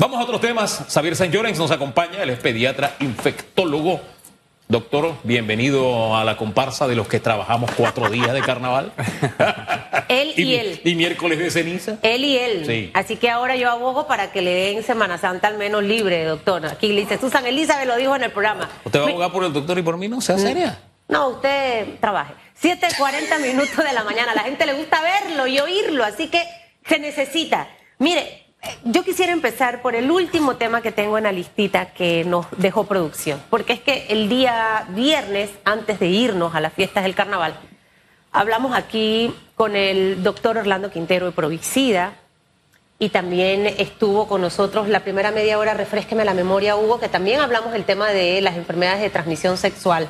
Vamos a otros temas. Xavier San Llorens nos acompaña, él es pediatra infectólogo. Doctor, bienvenido a la comparsa de los que trabajamos cuatro días de carnaval. él y, él. Y miércoles de ceniza. Él y él. Así que ahora yo abogo para que le den Semana Santa al menos libre, doctor. Aquí le dice Susan Elizabeth lo dijo en el programa. ¿Usted va a abogar por el doctor y por mí? No, sea seria. No, usted trabaje. 7.40 minutos de la mañana. A la gente le gusta verlo y oírlo, así que se necesita. Mire, yo quisiera empezar por el último tema que tengo en la listita que nos dejó producción, porque es que el día viernes, antes de irnos a las fiestas del carnaval, hablamos aquí con el doctor Orlando Quintero de Provixida y también estuvo con nosotros la primera media hora, refresqueme la memoria, Hugo, que también hablamos del tema de las enfermedades de transmisión sexual.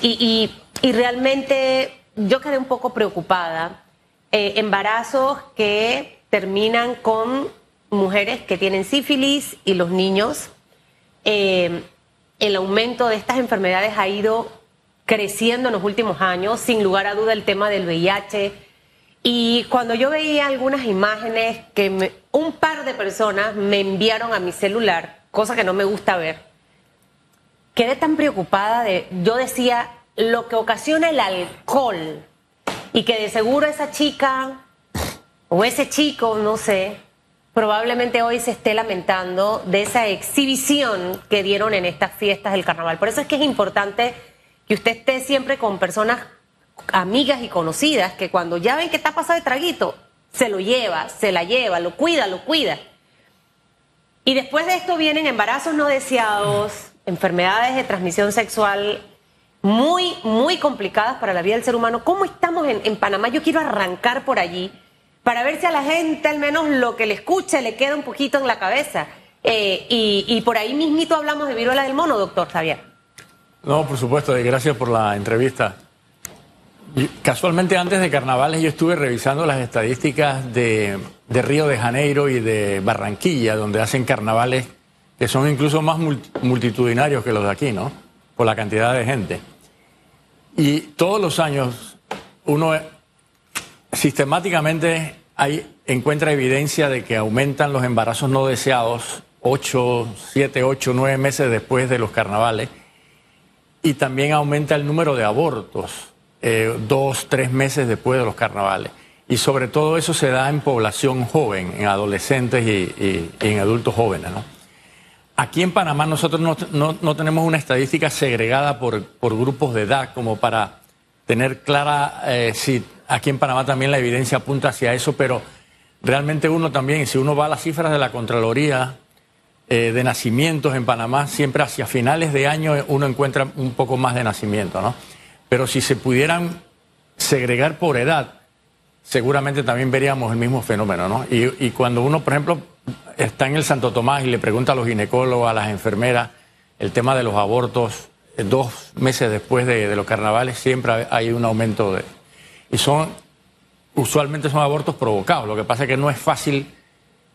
Y, realmente yo quedé un poco preocupada. Eh, embarazos que terminan con mujeres que tienen sífilis y los niños. Eh, el aumento de estas enfermedades ha ido creciendo en los últimos años, sin lugar a duda el tema del VIH. Y cuando yo veía algunas imágenes que un par de personas me enviaron a mi celular, cosa que no me gusta ver, quedé tan preocupada de, yo decía, lo que ocasiona el alcohol y que de seguro esa chica o ese chico, no sé, probablemente hoy se esté lamentando de esa exhibición que dieron en estas fiestas del carnaval. Por eso es que es importante que usted esté siempre con personas amigas y conocidas que cuando ya ven que está pasado de traguito, se lo lleva, se la lleva, lo cuida, lo cuida. Y después de esto vienen embarazos no deseados, enfermedades de transmisión sexual muy, muy complicadas para la vida del ser humano. ¿Cómo estamos en, en Panamá? Yo quiero arrancar por allí para ver si a la gente al menos lo que le escuche le queda un poquito en la cabeza. Eh, y, por ahí mismito hablamos de viruela del mono, doctor Javier. No, por supuesto, gracias por la entrevista. casualmente antes de carnavales yo estuve revisando las estadísticas de, de, Río de Janeiro y de Barranquilla, donde hacen carnavales que son incluso más multitudinarios que los de aquí, ¿no? Por la cantidad de gente. Y todos los años uno Sistemáticamente hay, encuentra evidencia de que aumentan los embarazos no deseados 8, 7, 8, 9 meses después de los carnavales y también aumenta el número de abortos eh, dos, tres meses después de los carnavales. Y sobre todo eso se da en población joven, en adolescentes y, en adultos jóvenes. Aquí en Panamá nosotros no, tenemos una estadística segregada por, grupos de edad como para tener clara eh, aquí en Panamá también la evidencia apunta hacia eso, pero realmente uno también, si uno va a las cifras de la Contraloría eh, de nacimientos en Panamá, siempre hacia finales de año uno encuentra un poco más de nacimiento, ¿no? Pero si se pudieran segregar por edad, seguramente también veríamos el mismo fenómeno, ¿no? Y, cuando uno, por ejemplo, está en el Santo Tomás y le pregunta a los ginecólogos, a las enfermeras, el tema de los abortos, eh, dos meses después de los carnavales, siempre hay un aumento de, y son, usualmente son abortos provocados. Lo que pasa es que no es fácil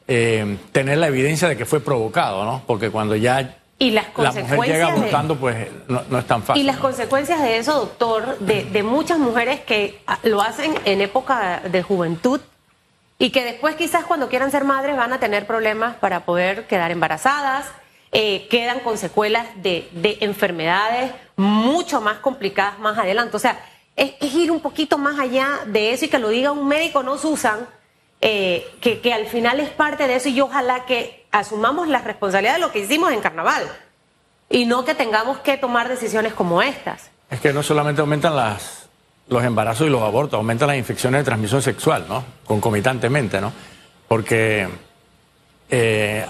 eh, tener la evidencia de que fue provocado, ¿no? Porque cuando ya y las la mujer llega abortando, pues no, es tan fácil. Y las consecuencias de eso, doctor, de, muchas mujeres que ah, lo hacen en época de juventud y que después quizás cuando quieran ser madres van a tener problemas para poder quedar embarazadas, eh, quedan con secuelas de, de enfermedades mucho más complicadas más adelante. O sea, es, ir un poquito más allá de eso y que lo diga un médico, no Susan, eh, que, que al final es parte de eso y ojalá que asumamos la responsabilidad de lo que hicimos en carnaval y no que tengamos que tomar decisiones como estas. Es que no solamente aumentan las, los embarazos y los abortos, aumentan las infecciones de transmisión sexual, ¿no? Concomitantemente, ¿no? Porque eh,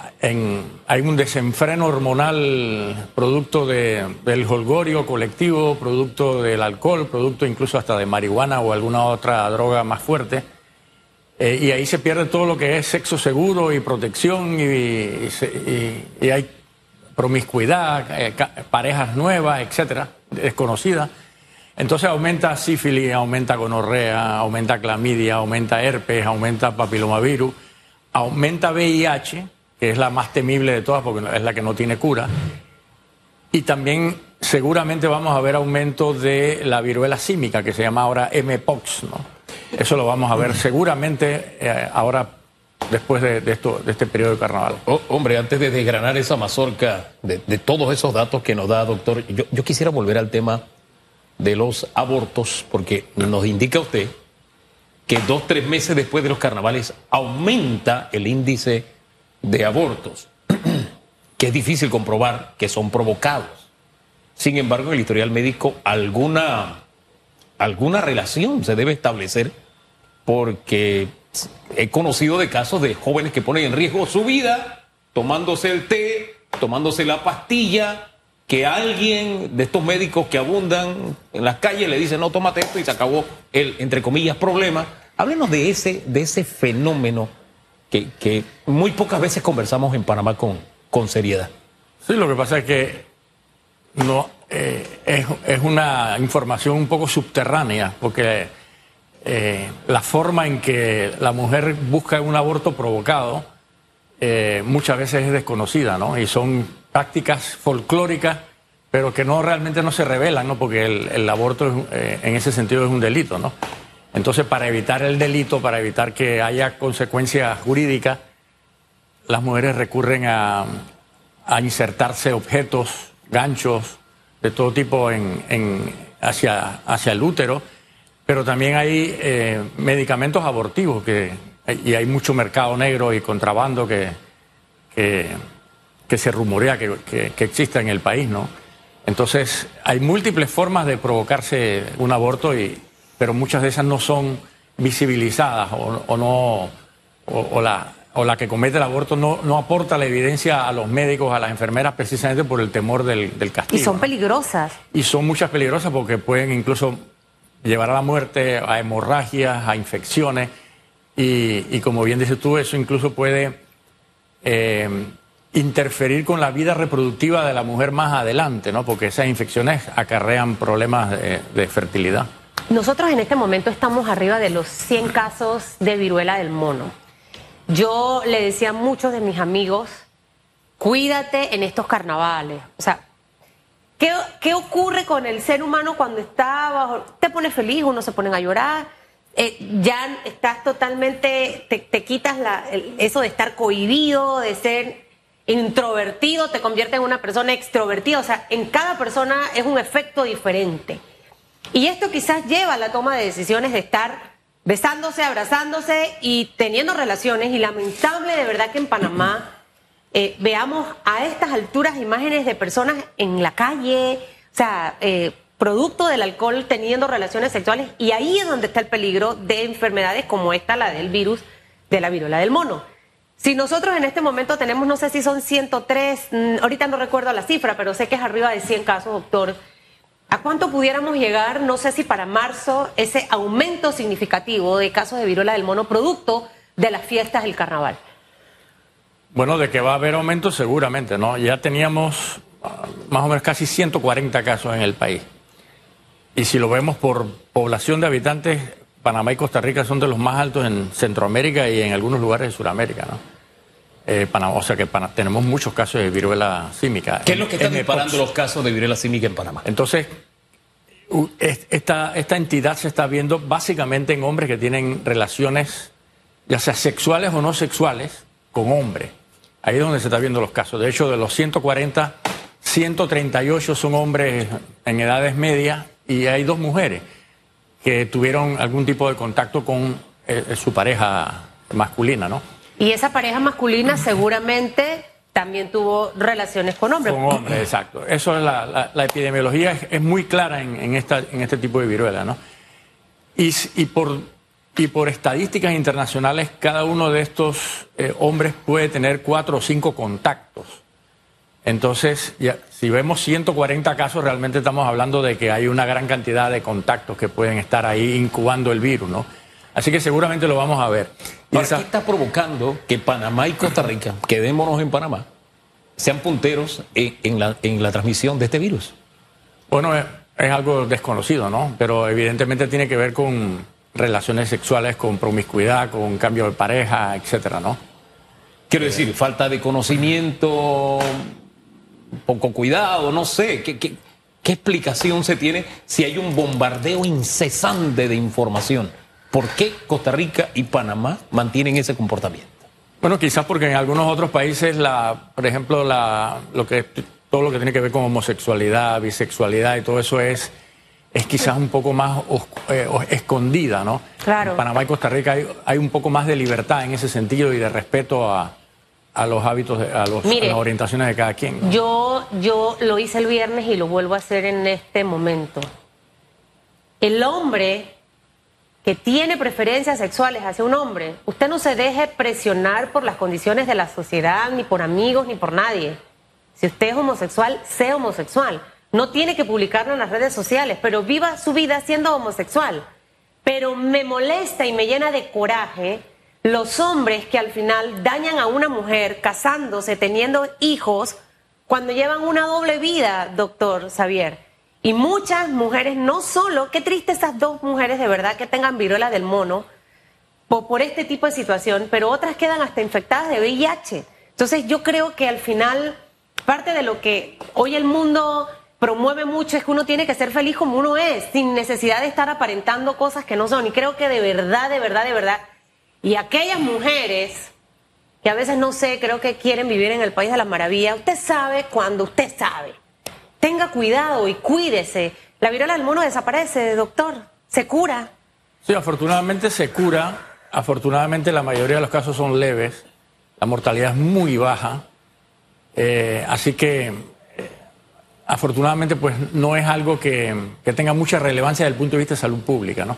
hay un desenfreno hormonal producto del holgorio colectivo, producto del alcohol, producto incluso hasta de marihuana o alguna otra droga más fuerte. Eh, y ahí se pierde todo lo que es sexo seguro y protección y, hay promiscuidad, eh, parejas nuevas, etcétera, desconocidas. Entonces aumenta sífilis, aumenta gonorrea, aumenta clamidia, aumenta herpes, aumenta papilomavirus aumenta VIH, que es la más temible de todas porque es la que no tiene cura, y también seguramente vamos a ver aumento de la viruela símica, que se llama ahora MPOX, ¿no? Eso lo vamos a ver seguramente eh, ahora después de, esto, de este periodo de carnaval. Oh, hombre, antes de desgranar esa mazorca de, todos esos datos que nos da, doctor, yo, yo quisiera volver al tema de los abortos, porque nos indica usted que dos, tres meses después de los carnavales aumenta el índice de abortos, que es difícil comprobar que son provocados. Sin embargo, en el historial médico alguna, alguna relación se debe establecer porque he conocido de casos de jóvenes que ponen en riesgo su vida tomándose el té, tomándose la pastilla, que alguien de estos médicos que abundan en las calles le dice, no, tómate esto y se acabó el, entre comillas, problema. Háblenos de ese, de ese fenómeno que, muy pocas veces conversamos en Panamá con, con seriedad. Sí, lo que pasa es que no eh, es, una información un poco subterránea, porque eh, la forma en que la mujer busca un aborto provocado eh, muchas veces es desconocida, ¿no? Y son prácticas folclóricas, pero que no realmente no se revelan, ¿no? Porque el, aborto eh, en ese sentido es un delito, ¿no? Entonces, para evitar el delito, para evitar que haya consecuencias jurídicas, las mujeres recurren a, insertarse objetos, ganchos de todo tipo en, hacia, hacia el útero, pero también hay eh, medicamentos abortivos que y hay mucho mercado negro y contrabando que, se rumorea que, que, existe en el país, ¿no? Entonces, hay múltiples formas de provocarse un aborto, y, pero muchas de esas no son visibilizadas o, no, o, la, o la que comete el aborto no, no aporta la evidencia a los médicos, a las enfermeras, precisamente por el temor del, del castigo. Y son peligrosas. Y son muchas peligrosas porque pueden incluso llevar a la muerte, a hemorragias, a infecciones. Y, como bien dices tú, eso incluso puede eh, interferir con la vida reproductiva de la mujer más adelante, ¿no? Porque esas infecciones acarrean problemas de, fertilidad. Nosotros en este momento estamos arriba de los 100 casos de viruela del mono. Yo le decía a muchos de mis amigos, cuídate en estos carnavales. O sea, ¿qué, ¿qué, ocurre con el ser humano cuando está bajo? Te pone feliz, uno se ponen a llorar, eh, ya estás totalmente, te, quitas eso de estar cohibido, de ser introvertido, te convierte en una persona extrovertida. O sea, en cada persona es un efecto diferente. Y esto quizás lleva a la toma de decisiones de estar besándose, abrazándose y teniendo relaciones. Y lamentable de verdad que en Panamá eh, veamos a estas alturas imágenes de personas en la calle, o sea, eh, producto del alcohol teniendo relaciones sexuales y ahí es donde está el peligro de enfermedades como esta, la del virus, de la viruela del mono. Si nosotros en este momento tenemos, no sé si son 103, mm, ahorita no recuerdo la cifra, pero sé que es arriba de 100 casos, doctor, ¿a cuánto pudiéramos llegar? No sé si para marzo ese aumento significativo de casos de viruela del mono producto de las fiestas del carnaval. Bueno, de que va a haber aumento seguramente, ¿no? Ya teníamos ah, más o menos casi 140 casos en el país. Y si lo vemos por población de habitantes, Panamá y Costa Rica son de los más altos en Centroamérica y en algunos lugares de Sudamérica, ¿no? Eh, Panamá, o sea que tenemos muchos casos de viruela símica. ¿Qué es lo que están disparando los casos de viruela símica en Panamá? Entonces, esta, esta entidad se está viendo básicamente en hombres que tienen relaciones, ya sea sexuales o no sexuales, con hombres. Ahí es donde se está viendo los casos. De hecho, de los 140, 138 son hombres en edades medias y hay dos mujeres que tuvieron algún tipo de contacto con eh, su pareja masculina, ¿no? Y esa pareja masculina seguramente también tuvo relaciones con hombres. Con hombres, exacto. Eso es la, epidemiología es, muy clara en, esta, en este tipo de viruela, ¿no? Y, y, por, y por estadísticas internacionales, cada uno de estos eh, hombres puede tener cuatro o cinco contactos. Entonces, ya, si vemos 140 casos, realmente estamos hablando de que hay una gran cantidad de contactos que pueden estar ahí incubando el virus, ¿no? Así que seguramente lo vamos a ver. ¿Y ¿Qué está provocando que Panamá y Costa Rica, quedémonos en Panamá, sean punteros en, la, en la, transmisión de este virus? Bueno, es, es algo desconocido, ¿no? Pero evidentemente tiene que ver con relaciones sexuales, con promiscuidad, con cambio de pareja, etcétera, ¿no? Quiero decir, falta de conocimiento, poco cuidado, no sé, ¿qué, qué, explicación se tiene si hay un bombardeo incesante de información? ¿Por qué Costa Rica y Panamá mantienen ese comportamiento? Bueno, quizás porque en algunos otros países, la, por ejemplo, la, lo que, todo lo que tiene que ver con homosexualidad, bisexualidad y todo eso es, es quizás un poco más eh, escondida, ¿no? Claro. En Panamá y Costa Rica hay, hay, un poco más de libertad en ese sentido y de respeto a, a los hábitos, a, los, a, las orientaciones de cada quien. ¿no? Yo, yo lo hice el viernes y lo vuelvo a hacer en este momento. El hombre que tiene preferencias sexuales hacia un hombre, usted no se deje presionar por las condiciones de la sociedad, ni por amigos, ni por nadie. Si usted es homosexual, sea homosexual. No tiene que publicarlo en las redes sociales, pero viva su vida siendo homosexual. Pero me molesta y me llena de coraje los hombres que al final dañan a una mujer casándose, teniendo hijos, cuando llevan una doble vida, doctor Xavier. Y muchas mujeres, no solo, qué triste esas dos mujeres de verdad que tengan viruela del mono por, por este tipo de situación, pero otras quedan hasta infectadas de VIH. Entonces yo creo que al final parte de lo que hoy el mundo promueve mucho es que uno tiene que ser feliz como uno es, sin necesidad de estar aparentando cosas que no son. Y creo que de verdad, de verdad, de verdad, y aquellas mujeres que a veces no sé, creo que quieren vivir en el país de la maravilla, usted sabe cuando usted sabe. Tenga cuidado y cuídese. La viruela del mono desaparece, doctor. Se cura. Sí, afortunadamente se cura. Afortunadamente la mayoría de los casos son leves. La mortalidad es muy baja. Eh, así que eh, afortunadamente pues no es algo que, que, tenga mucha relevancia desde el punto de vista de salud pública, ¿no?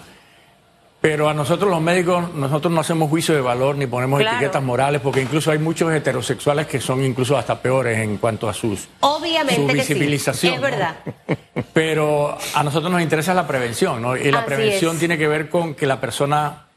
Pero a nosotros los médicos, nosotros no hacemos juicio de valor ni ponemos claro. etiquetas morales, porque incluso hay muchos heterosexuales que son incluso hasta peores en cuanto a sus Obviamente su visibilización. Sí. Es verdad. Pero a nosotros nos interesa la prevención, ¿no? Y la Así prevención es. tiene que ver con que la persona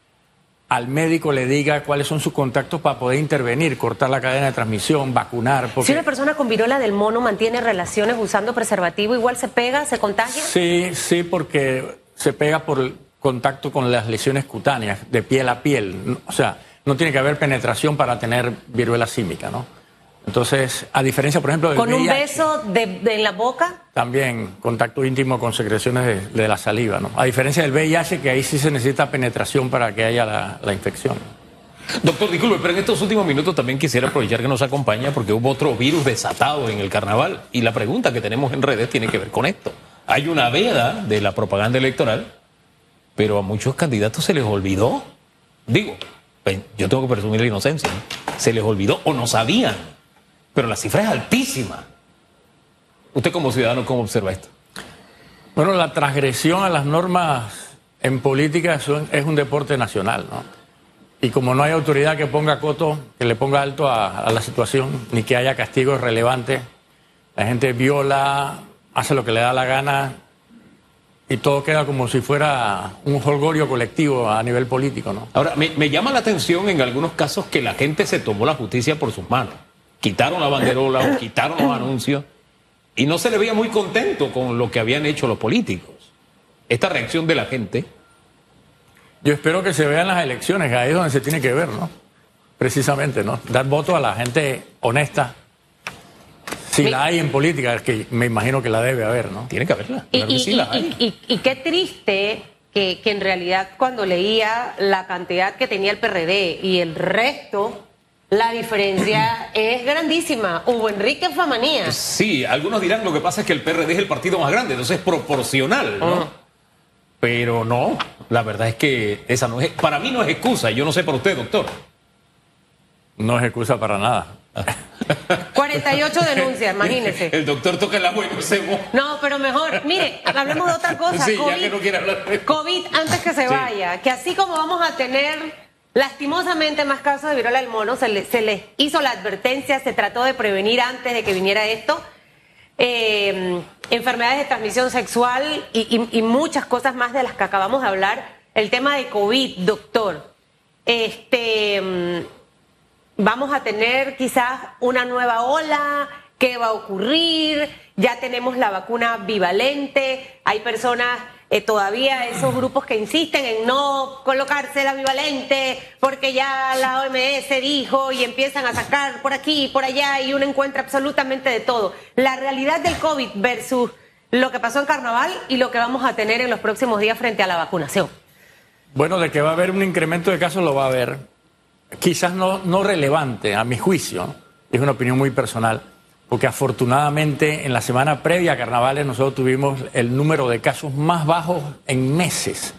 al médico le diga cuáles son sus contactos para poder intervenir, cortar la cadena de transmisión, vacunar. Porque... Si una persona con viruela del mono mantiene relaciones usando preservativo, igual se pega, se contagia. Sí, sí, porque se pega por contacto con las lesiones cutáneas, de piel a piel. O sea, no tiene que haber penetración para tener viruela símica, ¿no? Entonces, a diferencia, por ejemplo, del ¿Con un beso de, de en la boca? También contacto íntimo con secreciones de, de, la saliva, ¿no? A diferencia del VIH, que ahí sí se necesita penetración para que haya la, la infección. Doctor, disculpe, pero en estos últimos minutos también quisiera aprovechar que nos acompaña porque hubo otro virus desatado en el carnaval y la pregunta que tenemos en redes tiene que ver con esto. Hay una veda de la propaganda electoral pero a muchos candidatos se les olvidó. Digo, pues, yo tengo que presumir la inocencia. ¿no? Se les olvidó o no sabían. Pero la cifra es altísima. ¿Usted como ciudadano cómo observa esto? Bueno, la transgresión a las normas en política es un deporte nacional, ¿no? Y como no hay autoridad que ponga coto, que le ponga alto a, a la situación, ni que haya castigos relevantes, la gente viola, hace lo que le da la gana, y todo queda como si fuera un holgorio colectivo a nivel político, ¿no? Ahora, me, me, llama la atención en algunos casos que la gente se tomó la justicia por sus manos. Quitaron la banderola o quitaron los anuncios y no se le veía muy contento con lo que habían hecho los políticos. Esta reacción de la gente. Yo espero que se vean las elecciones, ahí es donde se tiene que ver, ¿no? Precisamente, ¿no? Dar voto a la gente honesta, si la hay en política, es que me imagino que la debe haber, ¿no? Tiene que haberla. Y, Claro que y- sí la y- hay. y- y qué triste que, que en realidad cuando leía la cantidad que tenía el PRD y el resto, la diferencia es grandísima. Hugo Enrique Famanía. Sí, algunos dirán lo que pasa es que el PRD es el partido más grande, entonces es proporcional, ¿no? Ah. Pero no, la verdad es que esa no es, para mí no es excusa, yo no sé para usted, doctor. No es excusa para nada. 48 denuncias, imagínese. El doctor toca el agua y no se moja. No, pero mejor, mire, hablemos de otra cosa. Sí, ya COVID, que no quiere hablar de- COVID antes que se Sí. vaya, que así como vamos a tener lastimosamente más casos de viruela del mono, se les se les hizo la advertencia, se trató de prevenir antes de que viniera esto. eh, enfermedades de transmisión sexual y, y- y muchas cosas más de las que acabamos de hablar. El tema de COVID, doctor. Este. Vamos a tener quizás una nueva ola, qué va a ocurrir, ya tenemos la vacuna bivalente, hay personas eh, todavía, esos grupos que insisten en no colocarse la bivalente porque ya la OMS dijo y empiezan a sacar por aquí y por allá y uno encuentra absolutamente de todo. La realidad del COVID versus lo que pasó en carnaval y lo que vamos a tener en los próximos días frente a la vacunación. Bueno, de que va a haber un incremento de casos lo va a haber. Quizás no, no relevante a mi juicio, es una opinión muy personal, porque afortunadamente en la semana previa a carnavales nosotros tuvimos el número de casos más bajos en meses.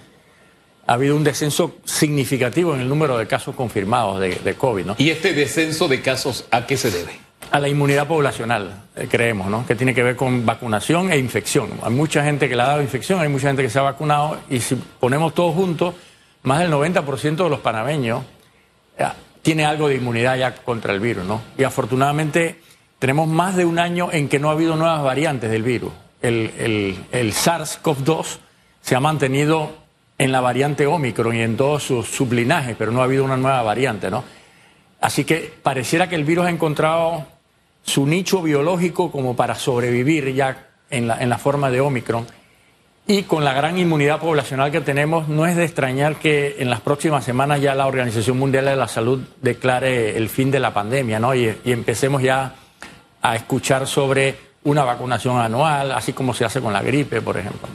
Ha habido un descenso significativo en el número de casos confirmados de, de COVID. ¿no? ¿Y este descenso de casos a qué se debe? A la inmunidad poblacional, eh, creemos, ¿no? que tiene que ver con vacunación e infección. Hay mucha gente que le ha dado infección, hay mucha gente que se ha vacunado y si ponemos todos juntos, más del 90% de los panameños tiene algo de inmunidad ya contra el virus. ¿no? Y afortunadamente tenemos más de un año en que no ha habido nuevas variantes del virus. El, el, el SARS-CoV-2 se ha mantenido en la variante Omicron y en todos sus sublinajes, pero no ha habido una nueva variante, ¿no? Así que pareciera que el virus ha encontrado su nicho biológico como para sobrevivir ya en la, en la forma de Omicron. Y con la gran inmunidad poblacional que tenemos, no es de extrañar que en las próximas semanas ya la Organización Mundial de la Salud declare el fin de la pandemia, ¿no? Y, y empecemos ya a escuchar sobre una vacunación anual, así como se hace con la gripe, por ejemplo.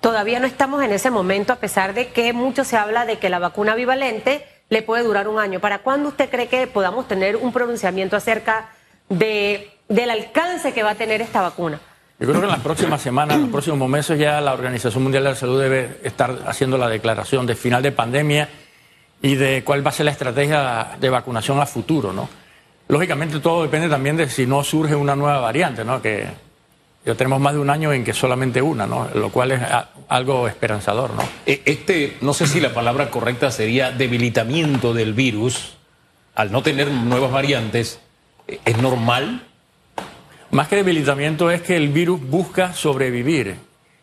Todavía no estamos en ese momento, a pesar de que mucho se habla de que la vacuna bivalente le puede durar un año. ¿Para cuándo usted cree que podamos tener un pronunciamiento acerca de, del alcance que va a tener esta vacuna? Yo creo que en las próximas semanas, en los próximos meses, ya la Organización Mundial de la Salud debe estar haciendo la declaración de final de pandemia y de cuál va a ser la estrategia de vacunación a futuro, ¿no? Lógicamente todo depende también de si no surge una nueva variante, ¿no? Que ya tenemos más de un año en que solamente una, ¿no? Lo cual es algo esperanzador, ¿no? E, este, no sé si la palabra correcta sería debilitamiento del virus, al no tener nuevas variantes, ¿es normal? Más que debilitamiento es que el virus busca sobrevivir.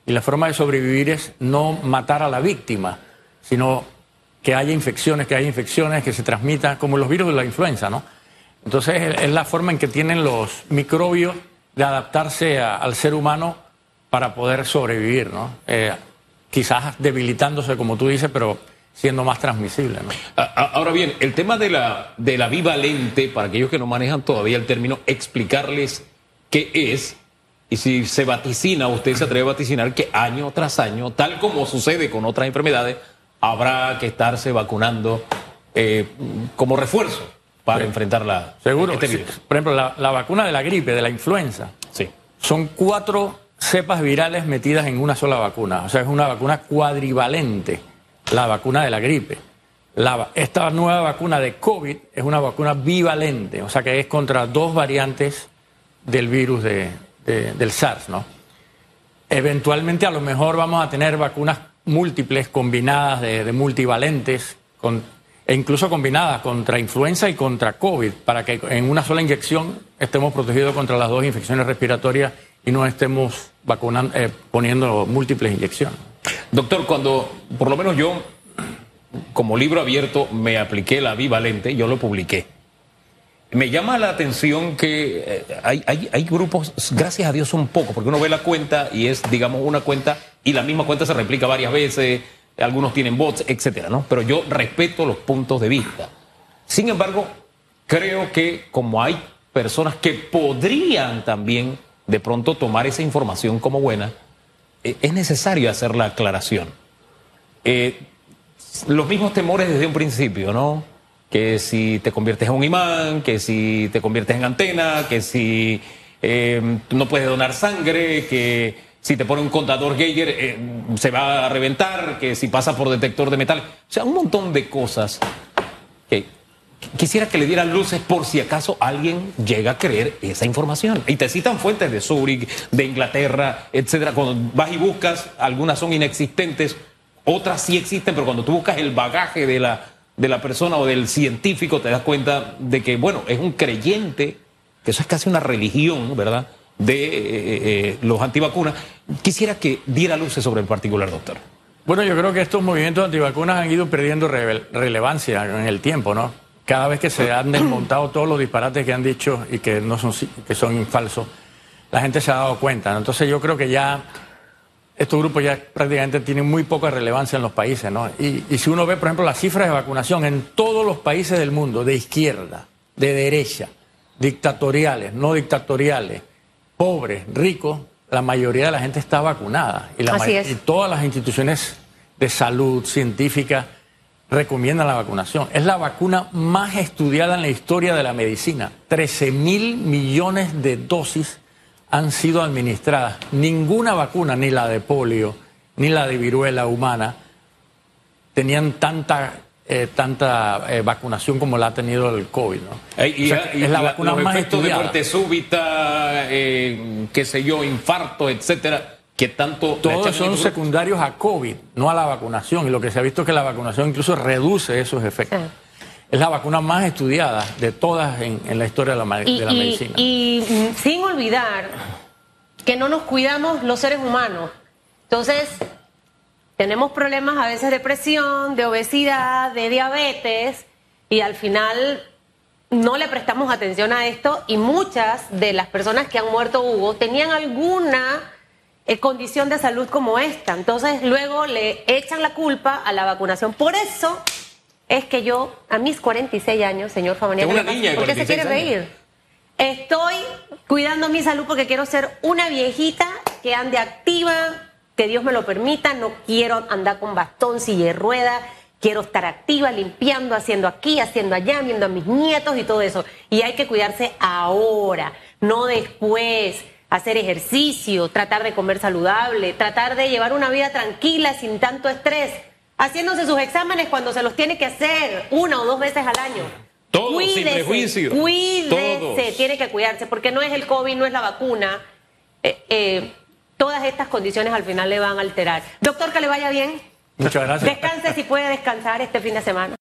Y la forma de sobrevivir es no matar a la víctima, sino que haya infecciones, que haya infecciones que se transmitan, como los virus de la influenza, ¿no? Entonces es la forma en que tienen los microbios de adaptarse al ser humano para poder sobrevivir, ¿no? Eh, quizás debilitándose, como tú dices, pero siendo más transmisible. Ahora bien, el tema de la, de la bivalente, para aquellos que no manejan todavía el término, explicarles qué es y si se vaticina, usted se atreve a vaticinar que año tras año, tal como sucede con otras enfermedades, habrá que estarse vacunando eh, como refuerzo para sí. enfrentar la. Seguro. Este sí. Por ejemplo, la, la, vacuna de la gripe, de la influenza. Sí. Son cuatro cepas virales metidas en una sola vacuna. O sea, es una vacuna cuadrivalente, la vacuna de la gripe. La, esta nueva vacuna de COVID es una vacuna bivalente, o sea que es contra dos variantes del virus de, de, del SARS, ¿no? Eventualmente a lo mejor vamos a tener vacunas múltiples combinadas de, de multivalentes con e incluso combinadas contra influenza y contra COVID, para que en una sola inyección estemos protegidos contra las dos infecciones respiratorias y no estemos vacunando, eh, poniendo múltiples inyecciones. Doctor, cuando por lo menos yo, como libro abierto, me apliqué la bivalente, yo lo publiqué. Me llama la atención que eh, hay, grupos, gracias a Dios un poco, porque uno ve la cuenta y es, digamos, una cuenta y la misma cuenta se replica varias veces, algunos tienen bots, etcétera, ¿no? Pero yo respeto los puntos de vista. Sin embargo, creo que como hay personas que podrían también de pronto tomar esa información como buena, eh, es necesario hacer la aclaración. Eh, los mismos temores desde un principio, ¿no? Que si te conviertes en un imán, que si te conviertes en antena, que si eh, no puedes donar sangre, que si te pone un contador Geiger eh, se va a reventar, que si pasa por detector de metal, o sea, un montón de cosas que quisiera que le dieran luces por si acaso alguien llega a creer esa información. Y te citan fuentes de Zurich, de Inglaterra, etcétera. Cuando vas y buscas, algunas son inexistentes, otras sí existen, pero cuando tú buscas el bagaje de la, de la persona o del científico, te das cuenta de que, bueno, es un creyente, que eso es casi una religión, ¿verdad? de eh, eh, los antivacunas. Quisiera que diera luces sobre el particular, doctor. Bueno, yo creo que estos movimientos antivacunas han ido perdiendo re relevancia en el tiempo, ¿no? Cada vez que se han desmontado todos los disparates que han dicho y que no son que son falsos, la gente se ha dado cuenta. ¿no? Entonces yo creo que ya estos grupos ya prácticamente tienen muy poca relevancia en los países, ¿no? Y, y si uno ve, por ejemplo, las cifras de vacunación en todos los países del mundo, de izquierda, de derecha, dictatoriales, no dictatoriales, pobres, ricos, la mayoría de la gente está vacunada. Y, la Así es. y todas las instituciones de salud científica recomiendan la vacunación. Es la vacuna más estudiada en la historia de la medicina. 13 mil millones de dosis han sido administradas. Ninguna vacuna, ni la de polio, ni la de viruela humana, tenían tanta eh, tanta eh, vacunación como la ha tenido el COVID. ¿no? y, es la, vacuna más estudiada. de muerte súbita, eh, qué sé yo, infarto, etcétera, que tanto... Todos son secundarios a COVID, no a la vacunación. Y lo que se ha visto es que la vacunación incluso reduce esos efectos. Es la vacuna más estudiada de todas en, la historia de la, medicina. Y sin olvidar que no nos cuidamos los seres humanos. Entonces, tenemos problemas a veces de presión, de obesidad, de diabetes y al final no le prestamos atención a esto y muchas de las personas que han muerto, Hugo, tenían alguna eh, condición de salud como esta. Entonces luego le echan la culpa a la vacunación. Por eso es que yo, a mis 46 años, señor Famaniaco, ¿por qué se quiere reír? Estoy cuidando mi salud porque quiero ser una viejita que ande activa, que Dios me lo permita, no quiero andar con bastón, silla y rueda, quiero estar activa, limpiando, haciendo aquí, haciendo allá, viendo a mis nietos y todo eso. Y hay que cuidarse ahora, no después. Hacer ejercicio, tratar de comer saludable, tratar de llevar una vida tranquila, sin tanto estrés, haciéndose sus exámenes cuando se los tiene que hacer una o dos veces al año. Todo sin prejuicio. Cuídese, tiene que cuidarse, porque no es el COVID, no es la vacuna. Eh, eh, todas estas condiciones al final le van a alterar. Doctor, que le vaya bien. Muchas gracias. Descanse si puede descansar este fin de semana.